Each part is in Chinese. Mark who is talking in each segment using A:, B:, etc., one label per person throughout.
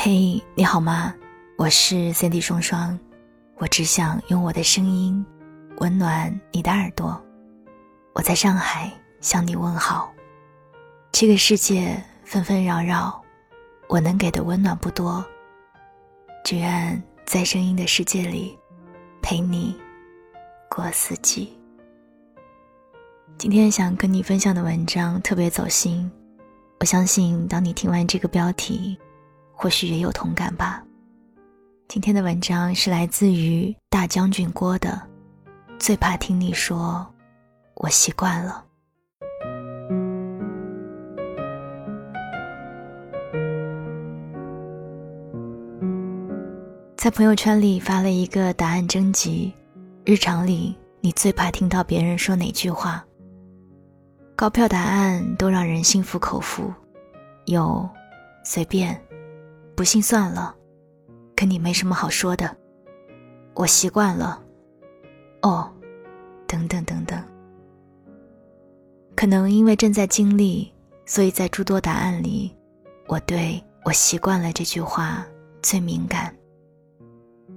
A: 嘿，你好吗？我是 Cindy 双双，我只想用我的声音温暖你的耳朵。我在上海向你问好。这个世界纷纷扰扰，我能给的温暖不多，只愿在声音的世界里陪你过四季。今天想跟你分享的文章特别走心，我相信当你听完这个标题，或许也有同感吧。今天的文章是来自于大将军郭的，最怕听你说，我习惯了。在朋友圈里发了一个答案征集，日常里你最怕听到别人说哪句话？高票答案都让人心服口服，有随便，不信算了，跟你没什么好说的，我习惯了，哦，等等等等。可能因为正在经历，所以在诸多答案里，我对我习惯了这句话最敏感。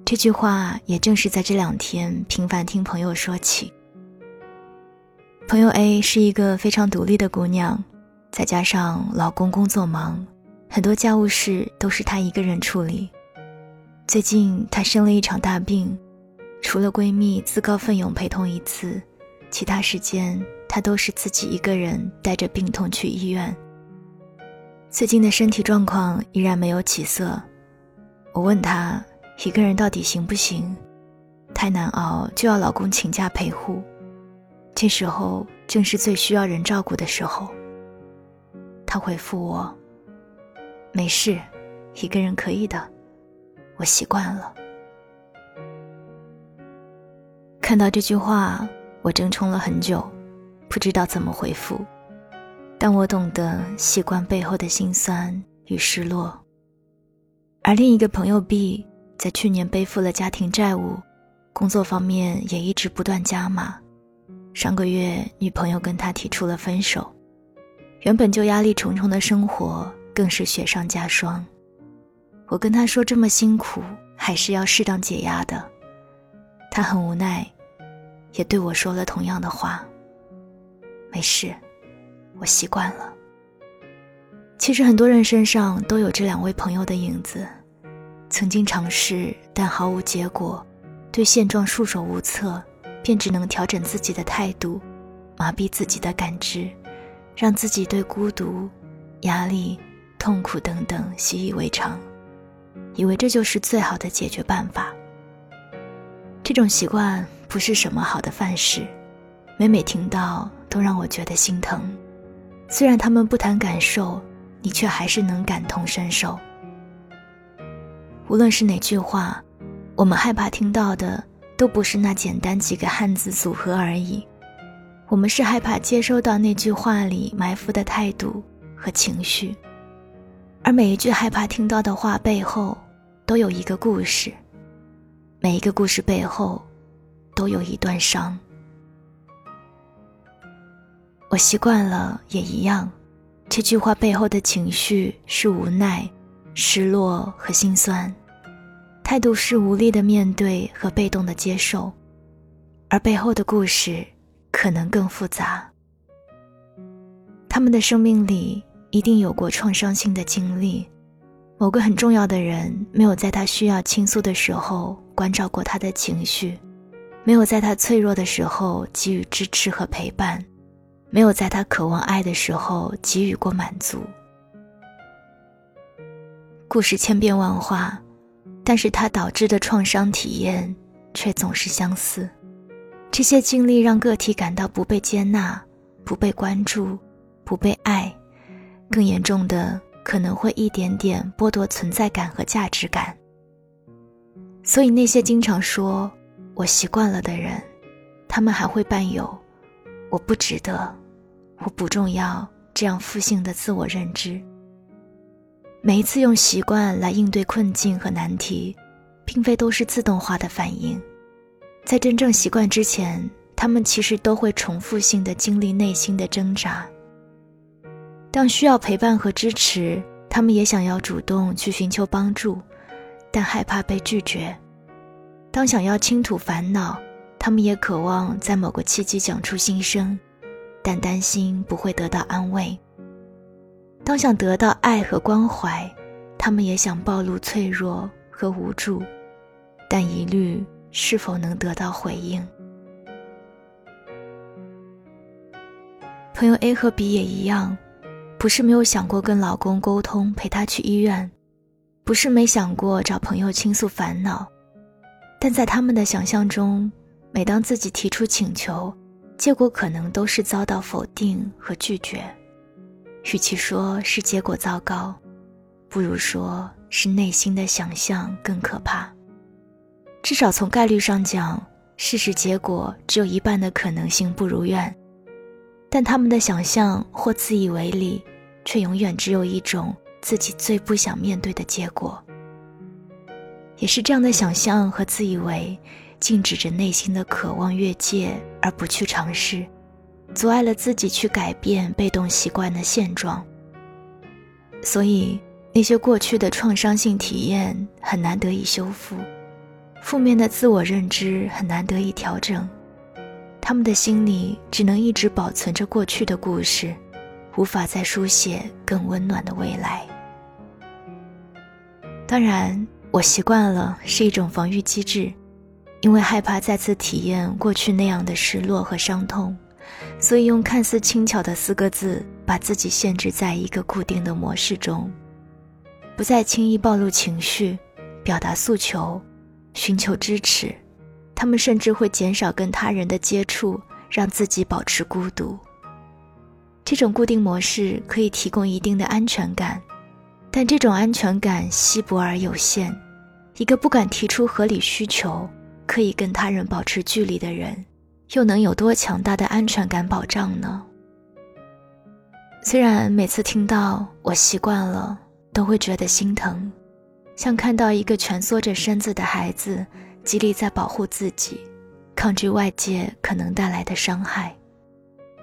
A: 这句话也正是在这两天频繁听朋友说起。朋友 A 是一个非常独立的姑娘，再加上老公工作忙，很多家务事都是她一个人处理。最近她生了一场大病，除了闺蜜自告奋勇陪同一次，其他时间她都是自己一个人带着病痛去医院。最近的身体状况依然没有起色，我问她一个人到底行不行？太难熬就要老公请假陪护。这时候正是最需要人照顾的时候。他回复我：“没事，一个人可以的，我习惯了。”看到这句话，我怔忡了很久，不知道怎么回复。但我懂得习惯背后的辛酸与失落。而另一个朋友 B 在去年背负了家庭债务，工作方面也一直不断加码。上个月，女朋友跟他提出了分手，原本就压力重重的生活更是雪上加霜。我跟他说这么辛苦，还是要适当解压的。他很无奈，也对我说了同样的话。没事，我习惯了。其实很多人身上都有这两位朋友的影子，曾经尝试但毫无结果，对现状束手无策。便只能调整自己的态度，麻痹自己的感知，让自己对孤独、压力、痛苦等等习以为常，以为这就是最好的解决办法。这种习惯不是什么好的范式，每每听到都让我觉得心疼。虽然他们不谈感受，你却还是能感同身受。无论是哪句话，我们害怕听到的。都不是那简单几个汉字组合而已，我们是害怕接收到那句话里埋伏的态度和情绪，而每一句害怕听到的话背后，都有一个故事，每一个故事背后，都有一段伤。我习惯了也一样，这句话背后的情绪是无奈、失落和心酸。态度是无力的面对和被动的接受，而背后的故事可能更复杂。他们的生命里一定有过创伤性的经历，某个很重要的人没有在他需要倾诉的时候关照过他的情绪，没有在他脆弱的时候给予支持和陪伴，没有在他渴望爱的时候给予过满足。故事千变万化。但是它导致的创伤体验却总是相似，这些经历让个体感到不被接纳、不被关注、不被爱，更严重的可能会一点点剥夺存在感和价值感。所以那些经常说“我习惯了”的人，他们还会伴有“我不值得”“我不重要”这样负性的自我认知。每一次用习惯来应对困境和难题，并非都是自动化的反应，在真正习惯之前，他们其实都会重复性的经历内心的挣扎。当需要陪伴和支持，他们也想要主动去寻求帮助，但害怕被拒绝；当想要倾吐烦恼，他们也渴望在某个契机讲出心声，但担心不会得到安慰；当想得到爱和关怀，他们也想暴露脆弱和无助，但疑虑是否能得到回应。朋友 A 和 B 也一样。不是没有想过跟老公沟通，陪他去医院；不是没想过找朋友倾诉烦恼，但在他们的想象中，每当自己提出请求，结果可能都是遭到否定和拒绝。与其说是结果糟糕，不如说是内心的想象更可怕。至少从概率上讲，事实结果只有一半的可能性不如愿，但他们的想象或自以为理。却永远只有一种自己最不想面对的结果。也是这样的想象和自以为，禁止着内心的渴望越界而不去尝试，阻碍了自己去改变被动习惯的现状。所以，那些过去的创伤性体验很难得以修复，负面的自我认知很难得以调整，他们的心里只能一直保存着过去的故事。无法再书写更温暖的未来。当然，我习惯了是一种防御机制，因为害怕再次体验过去那样的失落和伤痛，所以用看似轻巧的四个字把自己限制在一个固定的模式中，不再轻易暴露情绪、表达诉求、寻求支持。他们甚至会减少跟他人的接触，让自己保持孤独。这种固定模式可以提供一定的安全感，但这种安全感稀薄而有限。一个不敢提出合理需求、可以跟他人保持距离的人，又能有多强大的安全感保障呢？虽然每次听到“我习惯了”，都会觉得心疼，像看到一个蜷缩着身子的孩子，极力在保护自己，抗拒外界可能带来的伤害。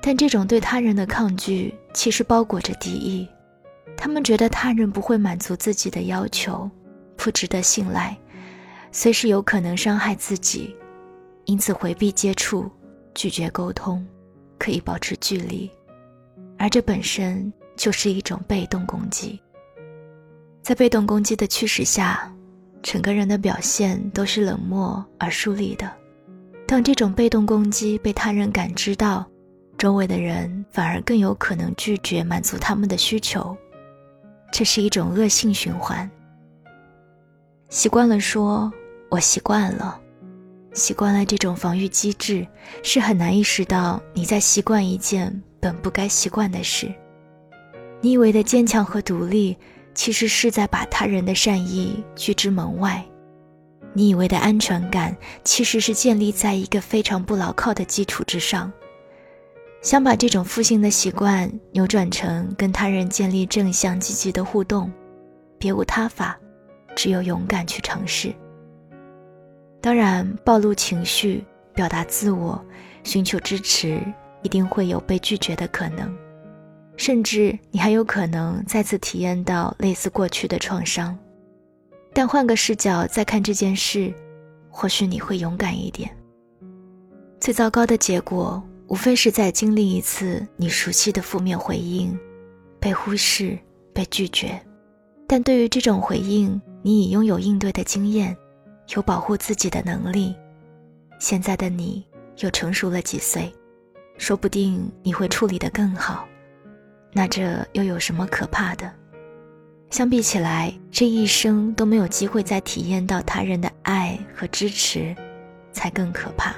A: 但这种对他人的抗拒，其实包裹着敌意。他们觉得他人不会满足自己的要求，不值得信赖，随时有可能伤害自己，因此回避接触，拒绝沟通，可以保持距离。而这本身就是一种被动攻击。在被动攻击的驱使下，整个人的表现都是冷漠而疏离的。当这种被动攻击被他人感知到，周围的人反而更有可能拒绝满足他们的需求，这是一种恶性循环。习惯了说“我习惯了”，习惯了这种防御机制，是很难意识到你在习惯一件本不该习惯的事。你以为的坚强和独立，其实是在把他人的善意拒之门外；你以为的安全感，其实是建立在一个非常不牢靠的基础之上。想把这种负性的习惯扭转成跟他人建立正向积极的互动，别无他法，只有勇敢去尝试。当然，暴露情绪、表达自我、寻求支持，一定会有被拒绝的可能，甚至你还有可能再次体验到类似过去的创伤。但换个视角再看这件事，或许你会勇敢一点。最糟糕的结果。无非是在经历一次你熟悉的负面回应，被忽视、被拒绝，但对于这种回应，你已拥有应对的经验，有保护自己的能力。现在的你又成熟了几岁，说不定你会处理得更好。那这又有什么可怕的？相比起来，这一生都没有机会再体验到他人的爱和支持，才更可怕。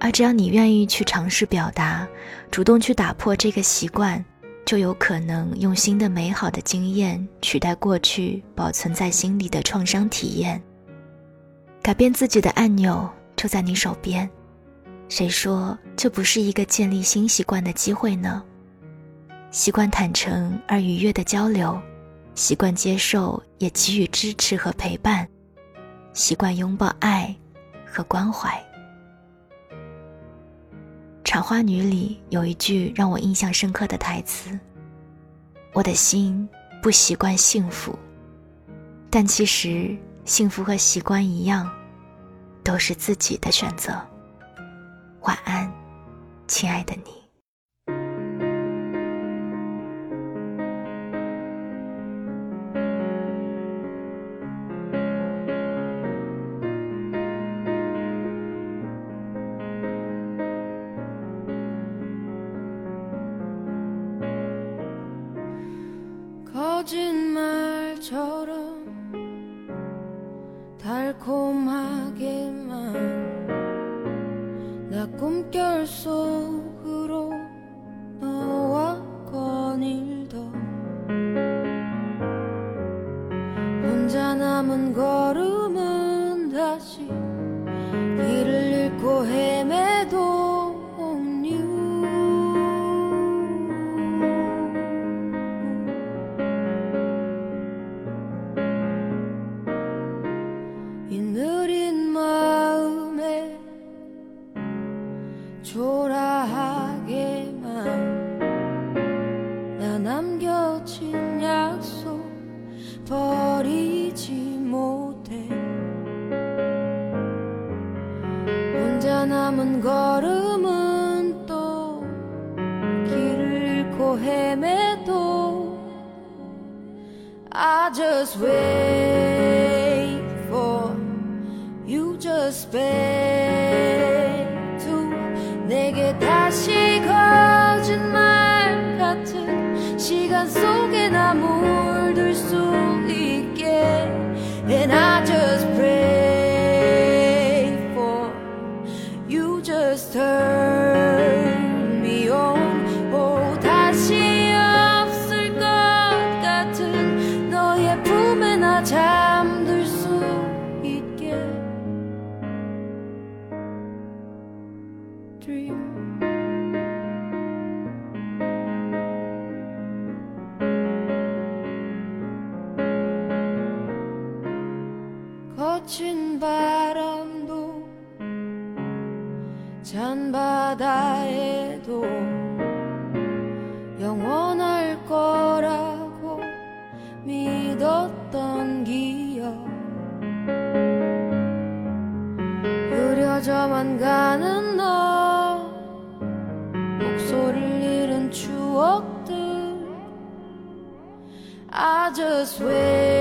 A: 而只要你愿意去尝试表达，主动去打破这个习惯，就有可能用新的美好的经验取代过去保存在心里的创伤体验。改变自己的按钮就在你手边，谁说这不是一个建立新习惯的机会呢？习惯坦诚而愉悦的交流，习惯接受也给予支持和陪伴，习惯拥抱爱和关怀。《茶花女》里有一句让我印象深刻的台词：“我的心不习惯幸福，但其实幸福和习惯一样，都是自己的选择。晚安，亲爱的你。
B: 남은 걸음은 다시 길을 잃고 헤매 또 길을 잃고 헤매도 I just wait 거친 바람도 찬 바다에도 영원할 거라고 믿었던 기억. 흐려져만 가는 너 목소리를 잃은 추억들. I just wait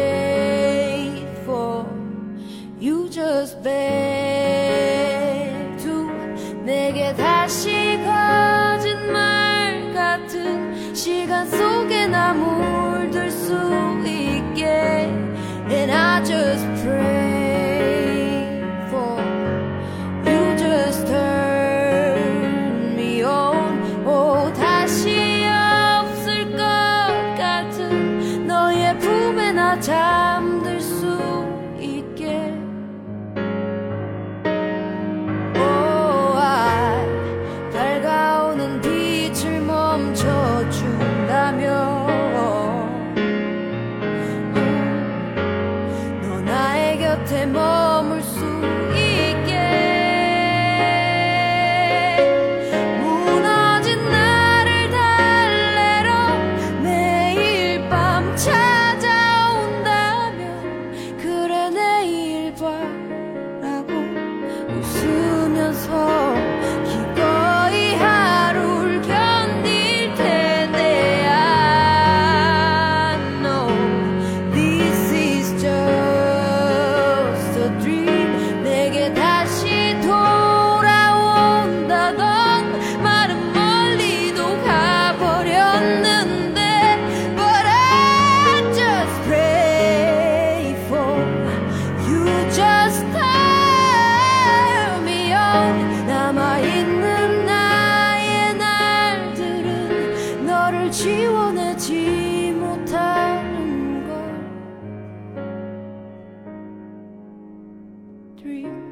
B: dream.